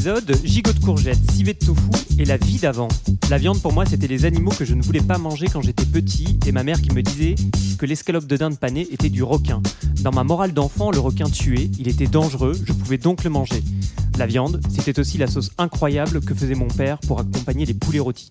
Gigot de courgettes, civet de tofu et la vie d'avant. La viande pour moi c'était les animaux que je ne voulais pas manger quand j'étais petit et ma mère qui me disait que l'escalope de dinde panée était du requin. Dans ma morale d'enfant, le requin tuait, il était dangereux, je pouvais donc le manger. La viande, c'était aussi la sauce incroyable que faisait mon père pour accompagner les poulets rôtis.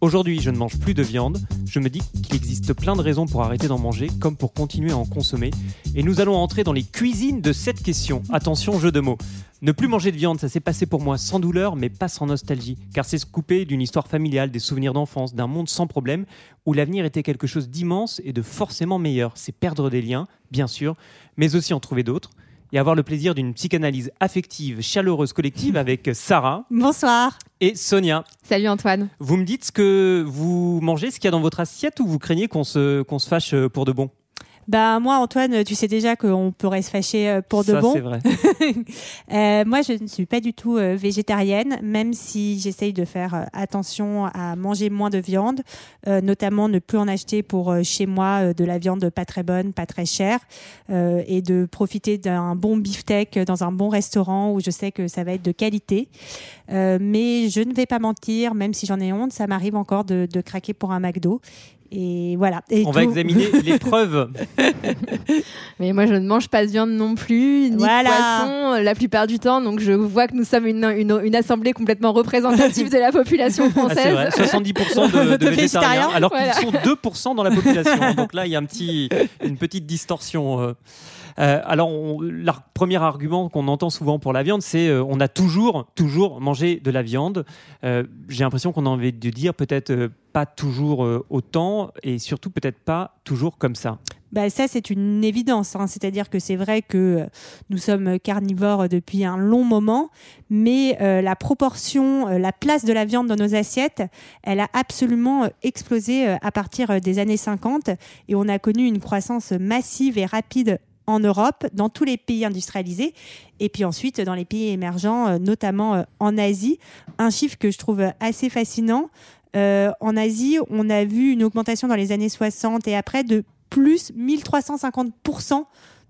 Aujourd'hui, je ne mange plus de viande. Je me dis qu'il existe plein de raisons pour arrêter d'en manger, comme pour continuer à en consommer. Et nous allons entrer dans les cuisines de cette question. Attention, jeu de mots. Ne plus manger de viande, ça s'est passé pour moi sans douleur, mais pas sans nostalgie. Car c'est se couper d'une histoire familiale, des souvenirs d'enfance, d'un monde sans problème, où l'avenir était quelque chose d'immense et de forcément meilleur. C'est perdre des liens, bien sûr, mais aussi en trouver d'autres et avoir le plaisir d'une psychanalyse affective, chaleureuse, collective avec Sarah Bonsoir. et Sonia. Salut Antoine. Vous me dites ce que vous mangez, ce qu'il y a dans votre assiette ou vous craignez qu'on se, qu'on se fâche euh, pour de bon? Bah moi Antoine, tu sais déjà qu'on pourrait se fâcher euh, pour de Ça, bon. c'est vrai. Euh, moi je ne suis pas du tout euh, végétarienne, même si j'essaye de faire euh, attention à manger moins de viande, notamment ne plus en acheter pour chez moi de la viande pas très bonne, pas très chère, et de profiter d'un bon beefsteak dans un bon restaurant où je sais que ça va être de qualité. Mais je ne vais pas mentir, même si j'en ai honte, ça m'arrive encore de, de craquer pour un McDo. Et voilà. Et On va examiner les preuves. Mais moi, je ne mange pas de viande non plus, ni Voilà. de poisson euh, la plupart du temps. Donc, je vois que nous sommes une, une, une assemblée complètement représentative de la population Ah, française. vrai, 70% de, de De végétariens, végétariens, alors voilà. qu'ils sont 2% dans la population. Donc là, il y a un petit, une petite distorsion. Euh. Alors, le premier argument qu'on entend souvent pour la viande, c'est euh, on a toujours, toujours mangé de la viande. Euh, J'ai l'impression qu'on a envie de dire peut-être euh, pas toujours autant et surtout peut-être pas toujours comme ça. Bah, ça, c'est une évidence. hein. C'est-à-dire que c'est vrai que nous sommes carnivores depuis un long moment, mais la proportion, la place de la viande dans nos assiettes, elle a absolument explosé à partir des années 50 et on a connu une croissance massive et rapide en Europe, dans tous les pays industrialisés, et puis ensuite dans les pays émergents, euh, notamment euh, en Asie. Un chiffre que je trouve assez fascinant, euh, en Asie, on a vu une augmentation dans les années 60 et après de plus 1350%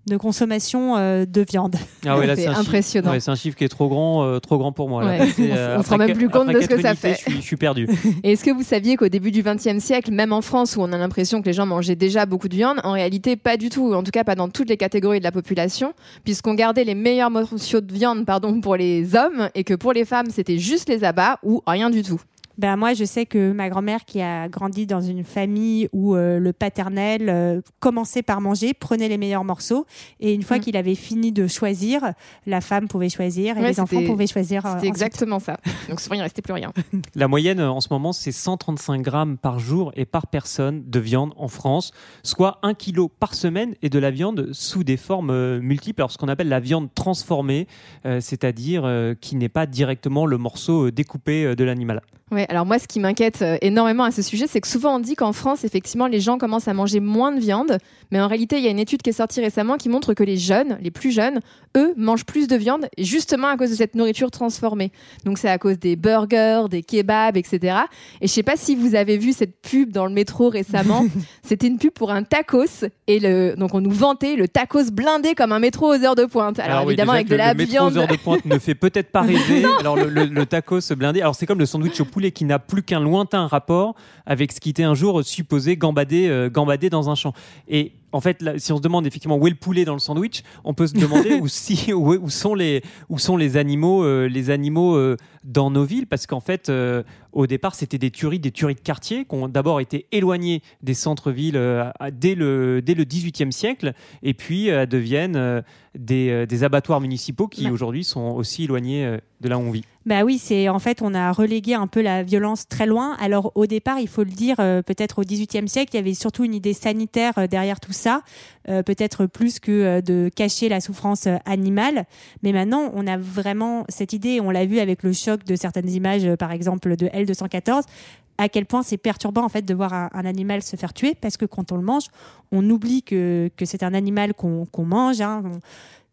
de consommation euh, de viande. Ah ouais, C'est impressionnant. ouais, c'est un chiffre qui est trop grand, euh, trop grand pour moi. là. Ouais. C'est, On s- euh, on se rend même plus compte de ce que ça fait. Je suis, je suis perdu. Et est-ce que vous saviez qu'au début du XXe siècle, même en France où on a l'impression que les gens mangeaient déjà beaucoup de viande, en réalité pas du tout, en tout cas pas dans toutes les catégories de la population, puisqu'on gardait les meilleurs morceaux de viande pardon, pour les hommes et que pour les femmes c'était juste les abats ou rien du tout. Ben moi, je sais que ma grand-mère, qui a grandi dans une famille où euh, le paternel euh, commençait par manger, prenait les meilleurs morceaux, et une fois Mm. qu'il avait fini de choisir, la femme pouvait choisir et Ouais, les enfants pouvaient choisir. euh, C'était exactement ça. Donc souvent il restait plus rien. La moyenne euh, en ce moment, c'est 135 grammes par jour et par personne de viande en France, soit 1 kg par semaine et de la viande sous des formes multiples. Alors, ce qu'on appelle la viande transformée, euh, c'est-à-dire euh, qui n'est pas directement le morceau découpé de l'animal. Ouais, alors moi, ce qui m'inquiète euh, énormément à ce sujet, c'est que souvent on dit qu'en France, effectivement, les gens commencent à manger moins de viande, mais en réalité, il y a une étude qui est sortie récemment qui montre que les jeunes, les plus jeunes, eux, mangent plus de viande, justement à cause de cette nourriture transformée. Donc c'est à cause des burgers, des kebabs, etc. Et je sais pas si vous avez vu cette pub dans le métro récemment. C'était une pub pour un tacos, et le donc on nous vantait le tacos blindé comme un métro aux heures de pointe. Alors, oui, évidemment avec de le- la le métro viande. aux heures de pointe ne fait peut-être pas rêver. Alors le, le, le tacos blindé, alors c'est comme le sandwich au poulet qui n'a plus qu'un lointain rapport avec ce qui était un jour supposé gambader, euh, gambader dans un champ. Et en fait, là, si on se demande effectivement où est le poulet dans le sandwich, on peut se demander où, si, où, où sont les, où sont les animaux, euh, les animaux euh, dans nos villes, parce qu'en fait, euh, au départ, c'était des tueries, des tueries de quartier qui ont d'abord été éloignées des centres-villes euh, dès le dès le XVIIIe siècle, et puis euh, deviennent euh, des, des abattoirs municipaux qui aujourd'hui sont aussi éloignés de là où on vit. Bah oui, c'est en fait on a relégué un peu la violence très loin. Alors au départ, il faut le dire, peut-être au XVIIIe siècle, il y avait surtout une idée sanitaire derrière tout ça, peut-être plus que de cacher la souffrance animale. Mais maintenant, on a vraiment cette idée, on l'a vu avec le choc de certaines images, par exemple de L214 à quel point c'est perturbant en fait de voir un, animal se faire tuer parce que quand on le mange, on oublie que, c'est un animal qu'on qu'on mange. hein.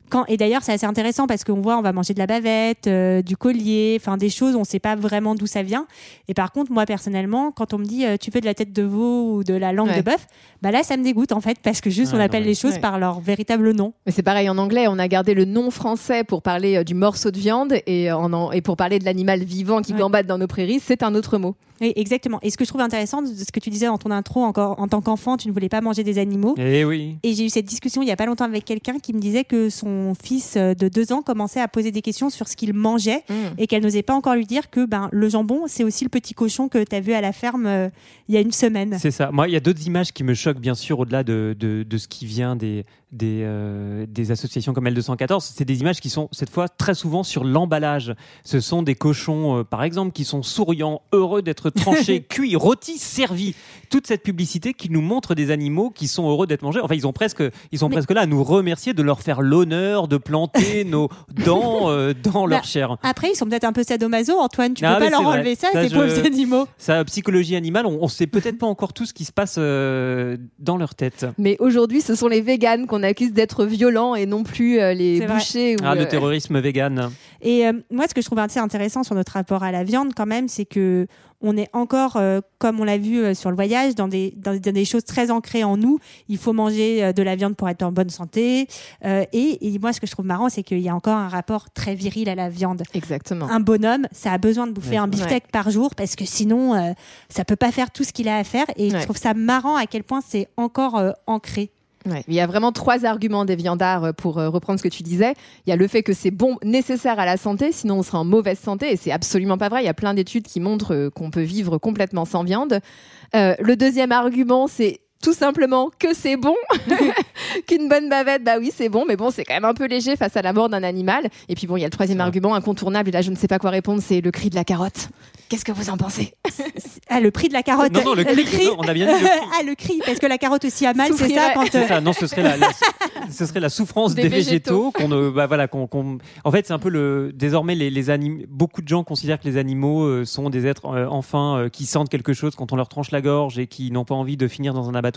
Quand, et d'ailleurs, c'est assez intéressant parce qu'on voit, on va manger de la bavette, euh, du collier, enfin des choses, on ne sait pas vraiment d'où ça vient. Et par contre, moi personnellement, quand on me dit euh, tu veux de la tête de veau ou de la langue Ouais. de bœuf, bah là, ça me dégoûte en fait parce que juste on appelle les choses Ouais. par leur véritable nom. Mais c'est pareil en anglais, on a gardé le nom français pour parler euh, du morceau de viande et, en, et pour parler de l'animal vivant qui Ouais. gambade dans nos prairies, c'est un autre mot. Oui, exactement. Et ce que je trouve intéressant de ce que tu disais dans ton intro, encore en tant qu'enfant, tu ne voulais pas manger des animaux. Eh oui. Et j'ai eu cette discussion il y a pas longtemps avec quelqu'un qui me disait que son fils euh, de deux ans commençait à poser des questions sur ce qu'il mangeait et qu'elle n'osait pas encore lui dire que ben le jambon c'est aussi le petit cochon que tu as vu à la ferme euh, il y a une semaine. C'est ça. Moi, il y a d'autres images qui me choquent, bien sûr, au-delà de, de, de ce qui vient des, des, euh, des associations comme L214. C'est des images qui sont, cette fois, très souvent sur l'emballage. Ce sont des cochons, euh, par exemple, qui sont souriants, heureux d'être tranchés, cuits, rôtis, servis. Toute cette publicité qui nous montre des animaux qui sont heureux d'être mangés. Enfin, ils, ont presque, ils sont Mais- presque là à nous remercier de leur faire l'honneur de planter nos dents euh, dans leur Bah, chair. Après ils sont peut-être un peu sadomaso Antoine, tu Ah, peux pas leur vrai. enlever ça, Ça, ces je- pauvres animaux. Sa psychologie animale, on, on sait peut-être pas encore tout ce qui se passe euh, dans leur tête. Mais aujourd'hui, ce sont les véganes qu'on accuse d'être violents et non plus euh, les bouchers. Ou, Ah, le euh, terrorisme vegan. Et euh, moi, ce que je trouve assez intéressant sur notre rapport à la viande, quand même, c'est que on est encore, euh, comme on l'a vu euh, sur le voyage, dans des, dans, dans des choses très ancrées en nous. Il faut manger euh, de la viande pour être en bonne santé. Euh, et, et moi, ce que je trouve marrant, c'est qu'il y a encore un rapport très viril à la viande. Exactement. Un bonhomme, ça a besoin de bouffer Ouais. un beefsteak par jour parce que sinon, euh, ça peut pas faire tout ce qu'il a à faire. Et Ouais. je trouve ça marrant à quel point c'est encore euh, ancré. Il y a vraiment trois arguments des viandards pour euh, reprendre ce que tu disais. Il y a le fait que c'est bon, nécessaire à la santé, sinon on sera en mauvaise santé, et c'est absolument pas vrai. Il y a plein d'études qui montrent euh, qu'on peut vivre complètement sans viande. Euh, le deuxième argument, c'est tout simplement que c'est bon, qu'une bonne bavette, bah oui, c'est bon, mais bon, c'est quand même un peu léger face à la mort d'un animal. Et puis bon, il y a le troisième argument incontournable, et là je ne sais pas quoi répondre, c'est le cri de la carotte. Qu'est-ce que vous en pensez? Ah, le prix de la carotte. Non, non, le cri, non, on a bien dit le cri. ah, le cri, parce que la carotte aussi a mal, c'est ça quand. Euh, ça, non, ce serait la, la- ce serait la souffrance Des des, végétaux. végétaux. qu'on bah, voilà, qu'on, qu'on- En fait, c'est un peu le. Désormais, les, les anim- beaucoup de gens considèrent que les animaux euh, sont des êtres euh, enfin euh, qui sentent quelque chose quand on leur tranche la gorge et qui n'ont pas envie de finir dans un abattoir.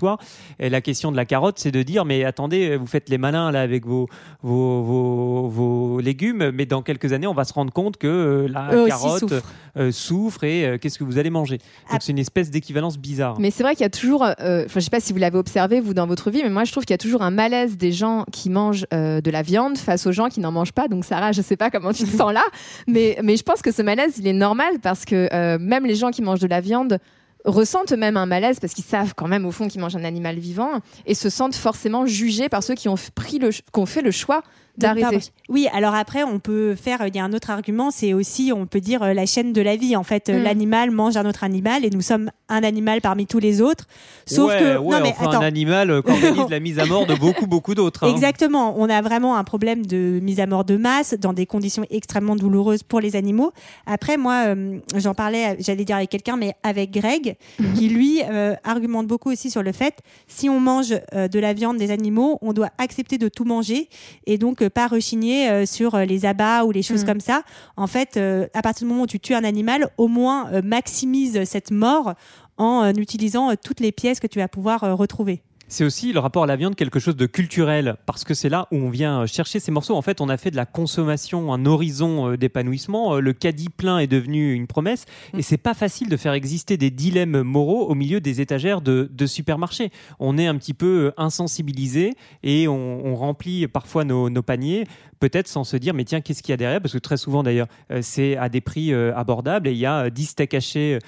Et la question de la carotte, c'est de dire mais attendez, vous faites les malins là avec vos vos, vos, vos légumes, mais dans quelques années, on va se rendre compte que euh, la Eux carotte euh, souffre et euh, qu'est-ce que vous allez manger? Donc c'est une espèce d'équivalence bizarre. Mais c'est vrai qu'il y a toujours, euh, enfin, je sais pas si vous l'avez observé vous dans votre vie, mais moi je trouve qu'il y a toujours un malaise des gens qui mangent euh, de la viande face aux gens qui n'en mangent pas. Donc Sarah, je sais pas comment tu te sens là, mais mais je pense que ce malaise il est normal parce que euh, même les gens qui mangent de la viande ressentent même un malaise parce qu'ils savent quand même au fond qu'ils mangent un animal vivant et se sentent forcément jugés par ceux qui ont pris fait le choix d'arrêter. Oui, alors après, on peut faire. Il y a un autre argument, c'est aussi, on peut dire euh, la chaîne de la vie. En fait, euh, Mm. l'animal mange un autre animal et nous sommes un animal parmi tous les autres. Sauf ouais, que ouais, non, mais enfin, attends. un animal euh, qu'organise la mise à mort de beaucoup, beaucoup d'autres. hein. Exactement. On a vraiment un problème de mise à mort de masse dans des conditions extrêmement douloureuses pour les animaux. Après, moi, euh, j'en parlais, j'allais dire avec quelqu'un, mais avec Greg, qui lui euh, argumente beaucoup aussi sur le fait, si on mange euh, de la viande des animaux, on doit accepter de tout manger et donc pas rechigner euh, sur euh, les abats ou les choses Mhm. comme ça. En fait, euh, à partir du moment où tu tues un animal, au moins euh, maximise cette mort en utilisant toutes les pièces que tu vas pouvoir retrouver. C'est aussi le rapport à la viande quelque chose de culturel, parce que c'est là où on vient euh, chercher ces morceaux. En fait, on a fait de la consommation un horizon euh, d'épanouissement. Euh, Le caddie plein est devenu une promesse, et c'est pas facile de faire exister des dilemmes moraux au milieu des étagères de, de supermarchés. On est un petit peu insensibilisé et on, on remplit parfois nos, nos paniers, peut-être sans se dire mais tiens qu'est-ce qu'il y a derrière, parce que très souvent d'ailleurs c'est à des prix abordables et il y a euh, 10 steaks hachés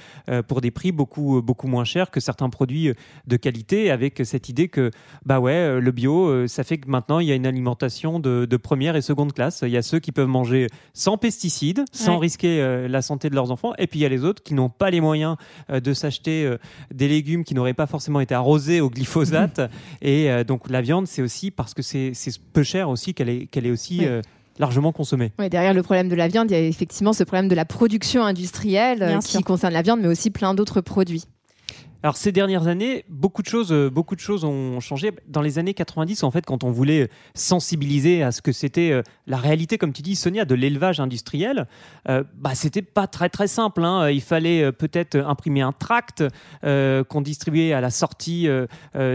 pour des prix beaucoup beaucoup moins chers que certains produits de qualité avec cette idée que bah ouais euh, le bio euh, ça fait que maintenant il y a une alimentation de, de première et seconde classe il y a ceux qui peuvent manger sans pesticides sans Ouais. risquer euh, la santé de leurs enfants et puis il y a les autres qui n'ont pas les moyens euh, de s'acheter euh, des légumes qui n'auraient pas forcément été arrosés au glyphosate et euh, donc la viande c'est aussi parce que c'est c'est peu cher aussi qu'elle est qu'elle est aussi euh, largement consommée Ouais, derrière le problème de la viande, il y a effectivement ce problème de la production industrielle euh, Bien qui sûr. concerne la viande, mais aussi plein d'autres produits. Alors ces dernières années, beaucoup de choses, euh, beaucoup de choses ont changé. Dans les années 90, en fait, quand on voulait sensibiliser à ce que c'était euh, la réalité, comme tu dis, Sonia, de l'élevage industriel, euh, bah c'était pas très très simple. hein. Il fallait euh, peut-être imprimer un tract euh, qu'on distribuait à la sortie euh,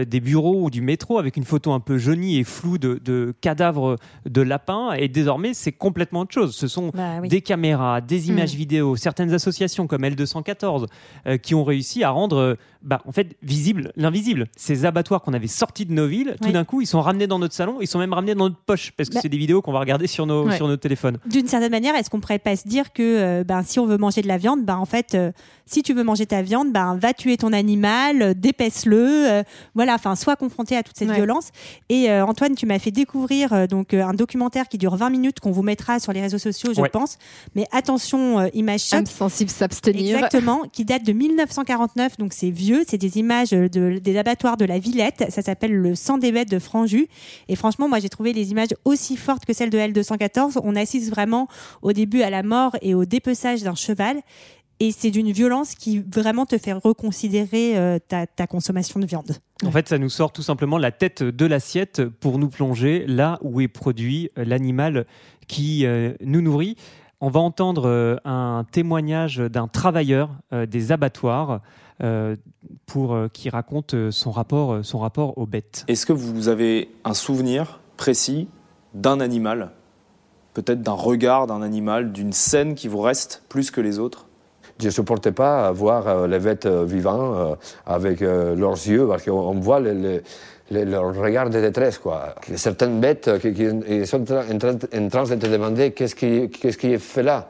des bureaux ou du métro avec une photo un peu jaunie et floue de, de cadavres de lapins. Et désormais, c'est complètement autre chose. Ce sont Bah oui. des caméras, des images vidéo, certaines associations comme L214 euh, qui ont réussi à rendre bah, en fait visible l'invisible. Ces abattoirs qu'on avait sortis de nos villes, tout Oui. d'un coup, ils sont ramenés dans notre salon, ils sont même ramenés dans notre poche parce que Bah- c'est des vidéos qu'on va regarder sur nos Ouais. sur nos téléphones. D'une certaine manière, est-ce qu'on pourrait pas se dire que euh, ben, si on veut manger de la viande, ben, en fait, euh, si tu veux manger ta viande, ben, va tuer ton animal, euh, dépèce-le, euh, voilà, enfin, sois confronté à toute cette Ouais. violence. Et euh, Antoine, tu m'as fait découvrir euh, donc euh, un documentaire qui dure 20 minutes qu'on vous mettra sur les réseaux sociaux, je Ouais. pense. Mais attention, euh, image choc. Sensible s'abstenir. Exactement, qui date de 1949, donc c'est vieux, c'est des images de, des abattoirs de la Villette, ça s'appelle le sang des bêtes de Franjus, et franchement moi j'ai trouvé les images aussi fortes que celles de L214, on assiste vraiment au début à la mort et au dépeçage d'un cheval, et c'est d'une violence qui vraiment te fait reconsidérer euh, ta, ta consommation de viande. En fait, ça nous sort tout simplement la tête de l'assiette pour nous plonger là où est produit euh, l'animal qui euh, nous nourrit. On va entendre euh, un témoignage d'un travailleur euh, des abattoirs euh, pour euh, qui raconte euh, son rapport, euh, son rapport aux bêtes. Est-ce que vous avez un souvenir précis d'un animal? Peut-être d'un regard d'un animal, d'une scène qui vous reste plus que les autres? Je ne supportais pas voir euh, les bêtes euh, vivants euh, avec leurs yeux, parce qu'on on voit le- le- le- leur regard de détresse. Quoi. Certaines bêtes qui, sont en train, en train- de te demander qu'est-ce qui, qu'est-ce qui est fait là.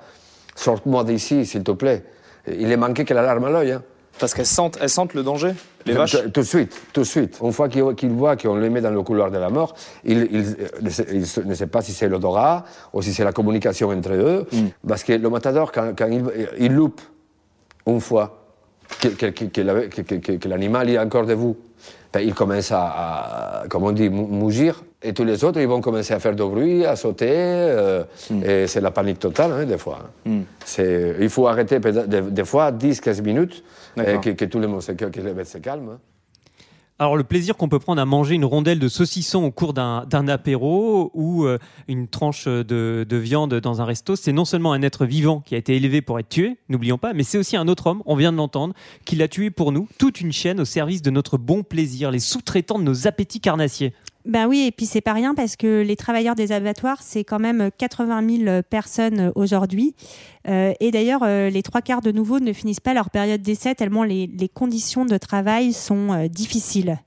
Sorte-moi d'ici, s'il te plaît. Il est manqué que la larme à l'œil. hein. Parce qu'elles sentent, elles sentent le danger, les vaches Tout, de suite, tout de suite. Une fois qu'ils voient qu'on les met dans le couloir de la mort, ils, ils- ne sait- ils ne savent pas si c'est l'odorat ou si c'est la communication entre eux. Parce que le matador, quand, quand il, il loupe une fois que, que- que- que la- que- que- que- que l'animal est encore debout, ben, il commence à, à, comme on dit, mou- mougir. Et tous les autres, ils vont commencer à faire du bruit, à sauter. euh, Et c'est la panique totale, hein, des fois. Hmm. C'est- Il faut arrêter des, des fois 10-15 minutes et que, tout le monde se, que, que les bêtes se calment. Alors le plaisir qu'on peut prendre à manger une rondelle de saucisson au cours d'un d'un apéro ou euh, une tranche de, de viande dans un resto, c'est non seulement un être vivant qui a été élevé pour être tué, n'oublions pas, mais c'est aussi un autre homme, on vient de l'entendre, qui l'a tué pour nous, toute une chaîne au service de notre bon plaisir, les sous-traitants de nos appétits carnassiers. Ben oui, et puis c'est pas rien parce que les travailleurs des abattoirs, c'est quand même 80 000 personnes aujourd'hui. Euh, et d'ailleurs, euh, les trois quarts de nouveau ne finissent pas leur période d'essai tellement les, conditions de travail sont euh, difficiles.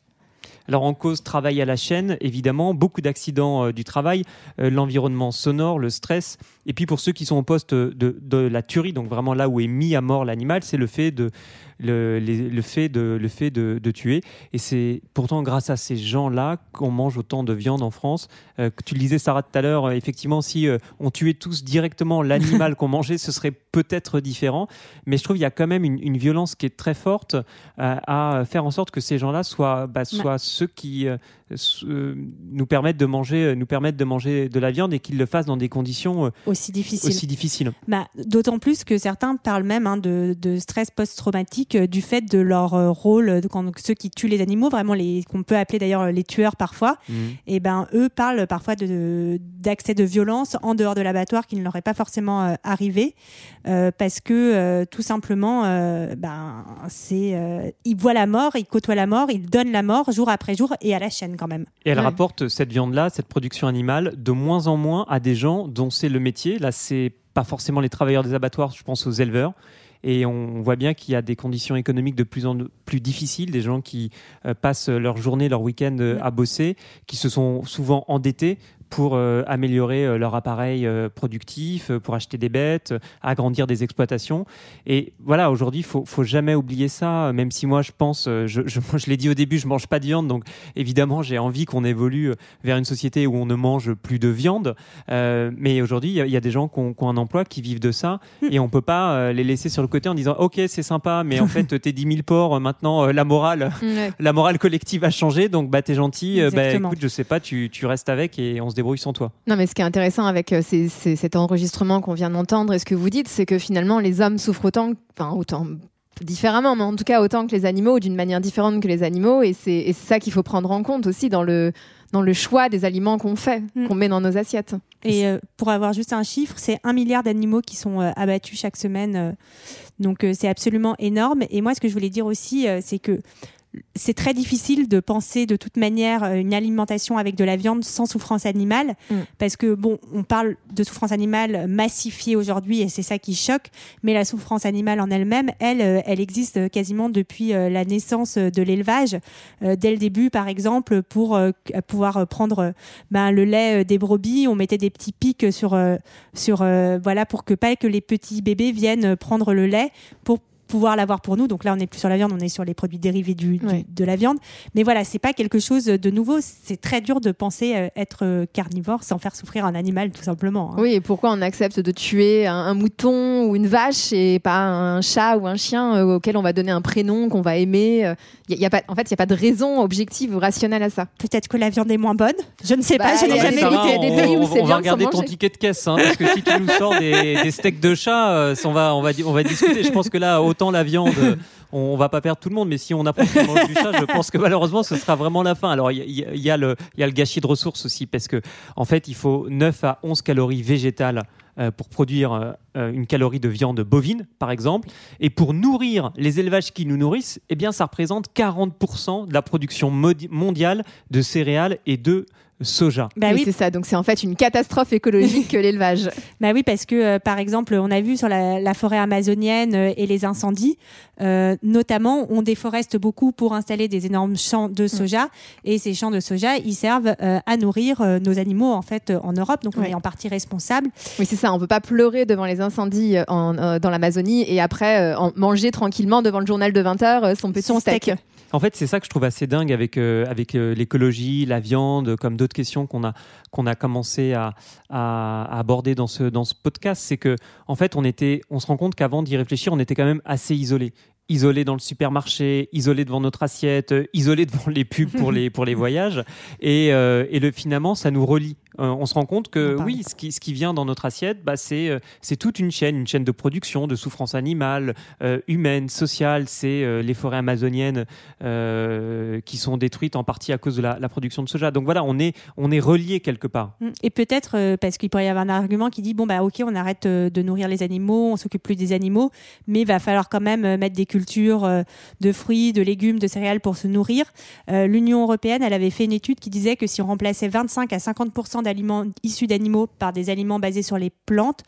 Alors en cause, travail à la chaîne, évidemment, beaucoup d'accidents euh, du travail, euh, l'environnement sonore, le stress, et puis pour ceux qui sont au poste de, de la tuerie, donc vraiment là où est mis à mort l'animal, c'est le fait de le, les- le fait de le fait de, de tuer. Et c'est pourtant grâce à ces gens-là qu'on mange autant de viande en France. Euh, tu le disais Sarah tout à l'heure, euh, effectivement, si euh, on tuait tous directement l'animal qu'on mangeait, ce serait peut-être différent. Mais je trouve qu'il y a quand même une, une violence qui est très forte euh, à faire en sorte que ces gens-là soient, bah, soient ceux qui euh, nous permettent de manger, euh, nous permettent de manger de la viande et qu'ils le fassent dans des conditions euh, Aussi difficiles. aussi difficiles. Bah, D'autant plus que certains parlent même hein, de, de stress post-traumatique euh, du fait de leur euh, rôle, euh, quand, ceux qui tuent les animaux, vraiment les qu'on peut appeler d'ailleurs euh, les tueurs parfois, et ben eux parlent parfois de d'accès de violence en dehors de l'abattoir qui ne leur est pas forcément euh, arrivé euh, parce que euh, tout simplement euh, ben c'est euh, ils voient la mort, ils côtoient la mort, ils donnent la mort jour après jour et à la chaîne quand même. Et elle Ouais. rapporte cette viande-là, cette production animale, de moins en moins à des gens dont c'est le métier. Là, c'est pas forcément les travailleurs des abattoirs, je pense aux éleveurs. Et on voit bien qu'il y a des conditions économiques de plus en plus difficiles, des gens qui euh, passent leur journée, leur week-end euh, à bosser, qui se sont souvent endettés pour euh, améliorer euh, leur appareil euh, productif, pour acheter des bêtes, agrandir des exploitations. Et voilà, aujourd'hui, il faut, faut jamais oublier ça, même si moi, je pense, je, je, moi, je l'ai dit au début, je mange pas de viande, donc évidemment, j'ai envie qu'on évolue vers une société où on ne mange plus de viande. Euh, mais aujourd'hui, il y a- il y, a des gens qui ont, qui ont un emploi, qui vivent de ça, et on peut pas les laisser sur le côté en disant, ok, c'est sympa, mais en fait, tes 10 000 porcs, maintenant, la morale, la morale collective a changé, donc bah t'es gentil, bah écoute, je sais pas, tu, tu restes avec et on se débrouille sans toi. Non, mais ce qui est intéressant avec euh, ces- ces- cet enregistrement qu'on vient d'entendre et ce que vous dites, c'est que finalement, les hommes souffrent autant, enfin, autant, différemment, mais en tout cas autant que les animaux ou d'une manière différente que les animaux. Et c'est ça qu'il faut prendre en compte aussi dans le, dans le choix des aliments qu'on fait, Mm. qu'on met dans nos assiettes. Et euh, pour avoir juste un chiffre, c'est un milliard d'animaux qui sont euh, abattus chaque semaine. euh, donc euh, c'est absolument énorme. Et moi, ce que je voulais dire aussi, euh, c'est que c'est très difficile de penser de toute manière euh, une alimentation avec de la viande sans souffrance animale, Mm. parce que bon, on parle de souffrance animale massifiée aujourd'hui et c'est ça qui choque, mais la souffrance animale en elle-même, elle, euh, elle existe quasiment depuis euh, la naissance de l'élevage. Dès le début, par exemple, pour pouvoir prendre ben, le lait des brebis, on mettait des petits pics sur, sur voilà, pour que pas que les petits bébés viennent prendre le lait pour pouvoir l'avoir pour nous. Donc là, on n'est plus sur la viande, on est sur les produits dérivés du, du- Ouais. de la viande. Mais voilà, c'est pas quelque chose de nouveau. C'est très dur de penser euh, être euh, carnivore sans faire souffrir un animal, tout simplement. hein. Oui, et pourquoi on accepte de tuer un, un mouton ou une vache et pas un chat ou un chien euh, auquel on va donner un prénom qu'on va aimer y a- y a pas, En fait, il n'y a pas de raison objective ou rationnelle à ça. Peut-être que la viande est moins bonne. Je ne sais Bah, pas, je il n'ai jamais goûté. des on, pays où on- c'est on bien va de s'en regarder ton ticket de caisse, hein, parce que si tu nous sors des, des steaks de chat, euh, on, va, on, va, on va discuter. Je pense que là, autant la viande, on va pas perdre tout le monde, mais si on apprend qu'on mange du chat, je pense que malheureusement, ce sera vraiment la fin. Alors, il y, y a le il y a le gâchis de ressources aussi, parce que en fait, il faut 9 à 11 calories végétales euh, pour produire euh, euh, une calorie de viande bovine, par exemple. Et pour nourrir les élevages qui nous nourrissent, eh bien, ça représente 40% de la production mondiale de céréales et de soja. Bah Oui, c'est ça. Donc c'est en fait une catastrophe écologique que l'élevage. Bah oui, parce que euh, par exemple, on a vu sur la, la forêt amazonienne euh, et les incendies, euh, notamment, on déforeste beaucoup pour installer des énormes champs de soja, et ces champs de soja, ils servent euh, à nourrir euh, nos animaux en fait euh, en Europe, donc on Ouais. est en partie responsable. Oui, c'est ça. On peut pas pleurer devant les incendies en, euh, dans l'Amazonie et après euh, en manger tranquillement devant le journal de 20h son petit Son steak. steak. En fait, c'est ça que je trouve assez dingue avec, euh, avec euh, l'écologie, la viande, comme d'autres questions qu'on a, a commencé à, aborder dans ce, dans ce podcast. C'est que, en fait, on, était, on se rend compte qu'avant d'y réfléchir, on était quand même assez isolés. Isolés dans le supermarché, isolés devant notre assiette, isolés devant les pubs pour les, pour les voyages. Et, euh, et le, finalement, ça nous relie. Euh, on se rend compte que oui, ce qui, ce qui vient dans notre assiette, bah, c'est euh, c'est toute une chaîne, une chaîne de production, de souffrance animale, euh, humaine, sociale. C'est les forêts amazoniennes qui sont détruites en partie à cause de la, la production de soja. Donc voilà, on est, on est relié quelque part. Mm. Et peut-être parce qu'il pourrait y avoir un argument qui dit bon bah ok on arrête de nourrir les animaux, on s'occupe plus des animaux, mais il va falloir quand même mettre des cultures de fruits, de légumes, de céréales pour se nourrir. L'Union européenne elle avait fait une étude qui disait que si on remplaçait 25 à 50 issus d'animaux par des aliments basés sur les plantes,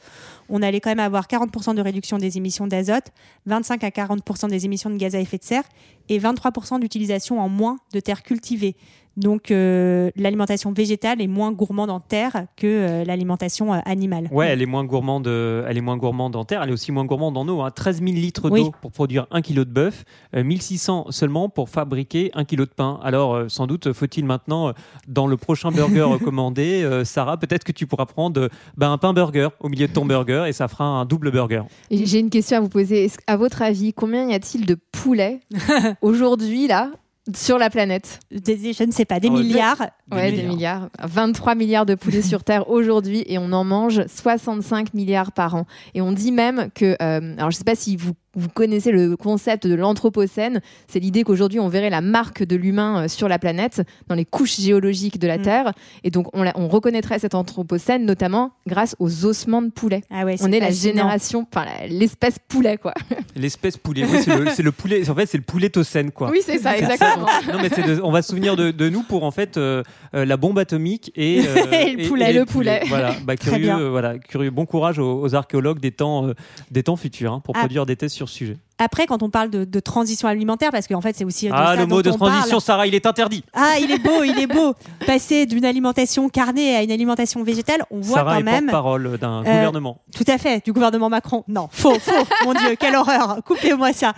on allait quand même avoir 40 de réduction des émissions d'azote, 25 à 40% des émissions de gaz à effet de serre et 23% d'utilisation en moins de terres cultivées. Donc euh, l'alimentation végétale est moins gourmande en terre que euh, l'alimentation euh, animale. Ouais, elle est moins gourmande, euh, elle est moins gourmande en terre, elle est aussi moins gourmande en eau. Hein. 13 000 litres d'eau pour produire 1 kg de bœuf, euh, 1600 seulement pour fabriquer 1 kg de pain. Alors, euh, sans doute, faut-il maintenant, euh, dans le prochain burger recommandé, euh, Sarah, peut-être que tu pourras prendre euh, ben, un pain burger au milieu de ton burger et ça fera un double burger. J'ai une question à vous poser. À votre avis, combien y a-t-il de poulets aujourd'hui là sur la planète Des- je ne sais pas, des Ah milliards. Des Ouais, milliards. des milliards. 23 milliards de poulets sur Terre aujourd'hui et on en mange 65 milliards par an. Et on dit même que, euh, alors je sais pas si vous, vous connaissez le concept de l'anthropocène, c'est l'idée qu'aujourd'hui on verrait la marque de l'humain euh, sur la planète, dans les couches géologiques de la Mm. Terre. Et donc on, la- on reconnaîtrait cet anthropocène notamment grâce aux ossements de poulet. Ah ouais, On est la génération, enfin l'espèce poulet quoi. L'espèce poulet, oui, c'est le, poulet, en fait, c'est le poulet tocène, quoi. Oui, c'est ça, exactement. Non, mais de- on va se souvenir de, de nous pour en fait euh, euh, la bombe atomique et, euh, Et le poulet, le poulet. Voilà, bah, Très curieux, bien. euh, voilà, curieux. Bon courage aux, aux archéologues des temps, euh, des temps futurs hein, pour Ah. produire des thèses sur ce sujet. Après, quand on parle de, de transition alimentaire, parce qu'en fait, c'est aussi de Ah, ça le mot dont de parle. transition, Sarah, il est interdit. Ah, il est beau, il est beau. Passer d'une alimentation carnée à une alimentation végétale, on voit Sarah quand est même. porte-parole d'un Euh, gouvernement. Tout à fait, du gouvernement Macron. Non, faux, faux. Mon Dieu, quelle horreur. Coupez-moi ça.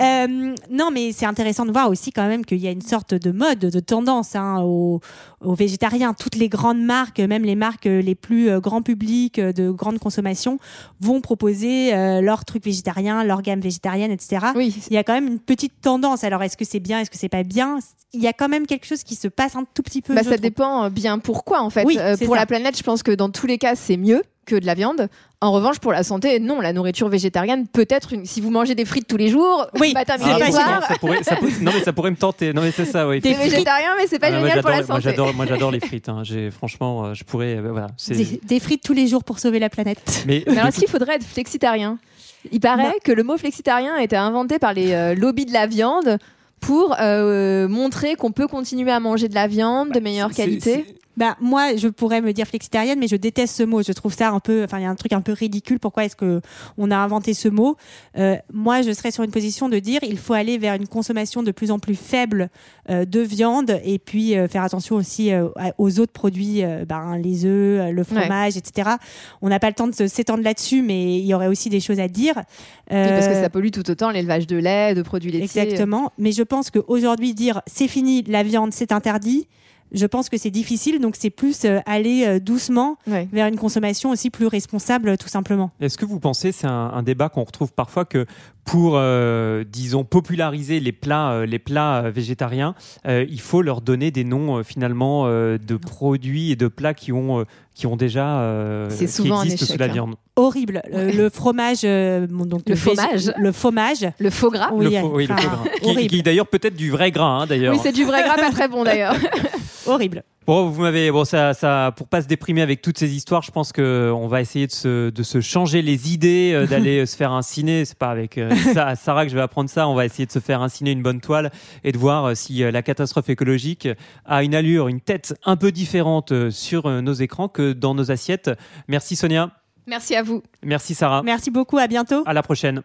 Euh, non, mais c'est intéressant de voir aussi quand même qu'il y a une sorte de mode, de tendance hein, aux, aux végétariens. Toutes les grandes marques, même les marques les plus euh, grand public, de grande consommation, vont proposer leurs trucs végétariens, leur gamme végétarienne, etc. Oui, Il y a quand même une petite tendance. Alors, est-ce que c'est bien, est-ce que c'est pas bien? Il y a quand même quelque chose qui se passe un tout petit peu. Bah, ça trouve. dépend euh, bien pourquoi en fait. Oui, Euh, pour ça. la planète, je pense que dans tous les cas, c'est mieux que de la viande. En revanche, pour la santé, non, la nourriture végétarienne, peut-être une... si vous mangez des frites tous les jours, Oui, matin, midi génial. soir, ça pourrait, ça pourrait- non mais ça pourrait me tenter. Non mais c'est ça, oui. C'est végétarien, mais c'est pas Ah, moi, génial pour la santé. j'adore, moi j'adore les frites. hein. J'ai franchement, euh, je pourrais, euh, voilà. des frites tous les jours pour sauver la planète. Mais, Mais alors, est-ce qu'il faudrait être flexitarien? Il paraît Non. que le mot flexitarien a été inventé par les euh, lobbies de la viande pour euh, montrer qu'on peut continuer à manger de la viande de meilleure c'est- qualité. Bah, moi, je pourrais me dire flexitarienne, mais je déteste ce mot. Je trouve ça un peu, enfin, il y a un truc un peu ridicule. Pourquoi est-ce que on a inventé ce mot? Euh, Moi, je serais sur une position de dire, il faut aller vers une consommation de plus en plus faible euh, de viande, et puis euh, faire attention aussi euh, aux autres produits, ben, les œufs, euh, le fromage, etc. On n'a pas le temps de s'étendre là-dessus, mais il y aurait aussi des choses à dire. Oui, parce que ça pollue tout autant l'élevage de lait, de produits laitiers. Exactement. Mais je pense qu'aujourd'hui, dire c'est fini, la viande, c'est interdit, je pense que c'est difficile. Donc, c'est plus euh, aller euh, doucement Ouais. vers une consommation aussi plus responsable, tout simplement. Est-ce que vous pensez, c'est un, un débat qu'on retrouve parfois que pour, euh, disons, populariser les plats, euh, les plats euh, végétariens, euh, il faut leur donner des noms euh, finalement euh, de produits et de plats qui ont, euh, qui ont déjà, euh, C'est qui souvent un existent échec, sous la hein. viande. Horrible. Le, le fromage. euh, bon, donc Le fromage. Le fromage. Le faux gras. Oui, le faux, oui, le faux gras. Qui, horrible. qui est d'ailleurs peut-être du vrai gras, hein, d'ailleurs. Oui, c'est du vrai gras pas très bon d'ailleurs. Horrible. Bon, vous m'avez, bon, ça, ça, pour pas se déprimer avec toutes ces histoires, je pense que euh, on va essayer de se, de se changer les idées, euh, d'aller euh, se faire un ciné. C'est pas avec Sarah que je vais apprendre ça. On va essayer de se faire un ciné, une bonne toile, et de voir si la catastrophe écologique a une allure, une tête un peu différente sur nos écrans que dans nos assiettes. Merci Sonia. Merci à vous. Merci Sarah. Merci beaucoup. À bientôt. À la prochaine.